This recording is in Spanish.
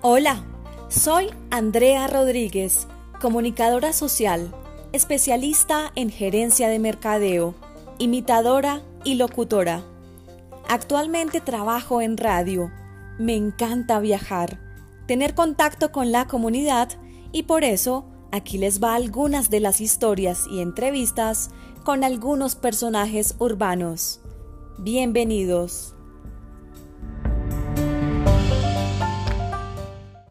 Hola, soy Andrea Rodríguez, comunicadora social, especialista en gerencia de mercadeo, imitadora y locutora. Actualmente trabajo en radio. Me encanta viajar, tener contacto con la comunidad y por eso aquí les va algunas de las historias y entrevistas con algunos personajes urbanos. Bienvenidos.